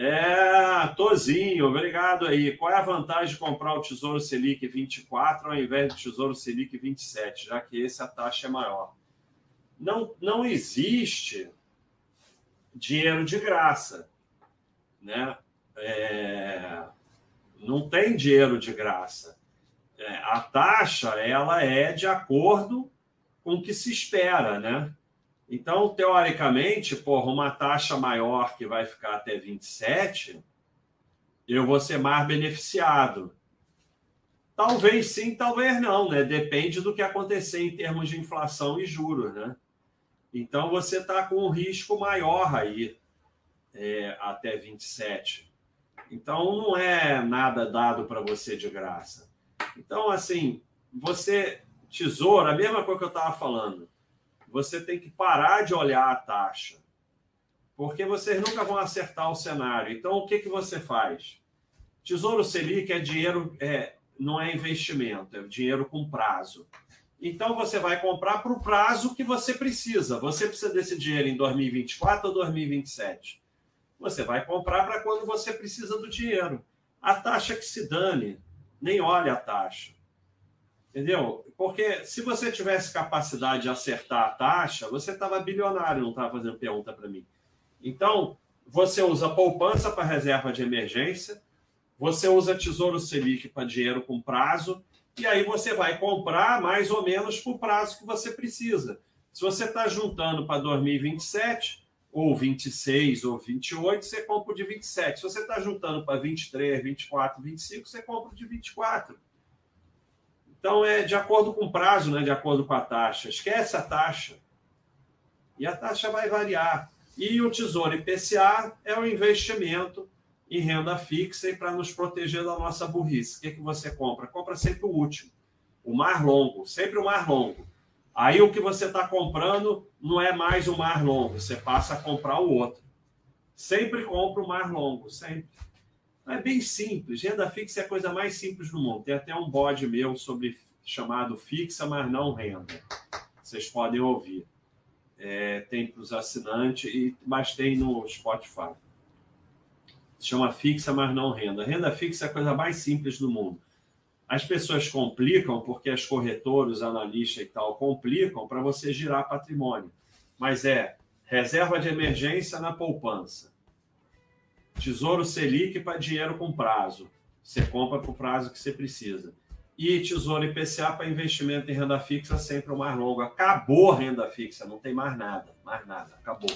É, Tozinho, obrigado aí. Qual é a vantagem de comprar o Tesouro Selic 24 ao invés do Tesouro Selic 27, já que esse a taxa é maior? Não, não existe dinheiro de graça, né? É, não tem dinheiro de graça. É, a taxa ela é de acordo com o que se espera, né? Então, teoricamente, porra, uma taxa maior que vai ficar até 27, eu vou ser mais beneficiado. Talvez sim, talvez não, né? Depende do que acontecer em termos de inflação e juros, né? Então você está com um risco maior aí é, até 27. Então não é nada dado para você de graça. Então, assim, você, tesouro, a mesma coisa que eu estava falando você tem que parar de olhar a taxa, porque vocês nunca vão acertar o cenário. Então, o que, que você faz? Tesouro Selic é dinheiro, é, não é investimento, é dinheiro com prazo. Então, você vai comprar para o prazo que você precisa. Você precisa desse dinheiro em 2024 ou 2027? Você vai comprar para quando você precisa do dinheiro. A taxa que se dane, nem olha a taxa. Entendeu? Porque se você tivesse capacidade de acertar a taxa, você estava bilionário, não estava fazendo pergunta para mim. Então, você usa poupança para reserva de emergência, você usa Tesouro Selic para dinheiro com prazo, e aí você vai comprar mais ou menos por prazo que você precisa. Se você está juntando para 2027, ou 26, ou 28, você compra o de 27. Se você está juntando para 23, 24, 25, você compra o de 24. Então, é de acordo com o prazo, né, de acordo com a taxa. Esquece a taxa. E a taxa vai variar. E o Tesouro IPCA é um investimento em renda fixa e para nos proteger da nossa burrice. O que, que você compra? Compra sempre o último, o mais longo, sempre o mais longo. Aí o que você está comprando não é mais o mais longo, você passa a comprar o outro. Sempre compra o mais longo, sempre. É bem simples. Renda fixa é a coisa mais simples do mundo. Tem até um bode meu sobre chamado fixa, mas não renda. Vocês podem ouvir. É, tem para os assinantes, e, mas tem no Spotify. Se chama fixa, mas não renda. Renda fixa é a coisa mais simples do mundo. As pessoas complicam porque as corretoras, analistas e tal complicam para você girar patrimônio. Mas é reserva de emergência na poupança Tesouro Selic para dinheiro com prazo. Você compra para o prazo que você precisa. E Tesouro IPCA para investimento em renda fixa sempre o mais longo. Acabou a renda fixa, não tem mais nada. Mais nada, acabou.